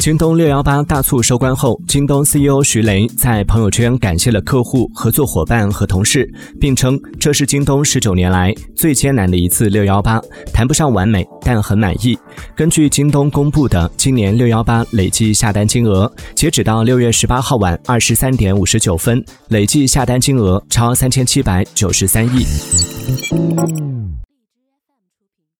京东六幺八大促收官后京东 ceo 徐雷在朋友圈感谢了客户合作伙伴和同事并称这是京东十九年来最艰难的一次六幺八谈不上完美但很满意。根据京东公布的今年六幺八累计下单金额截止到六月十八号晚二十三点五十九分累计下单金额超三千七百九十三亿。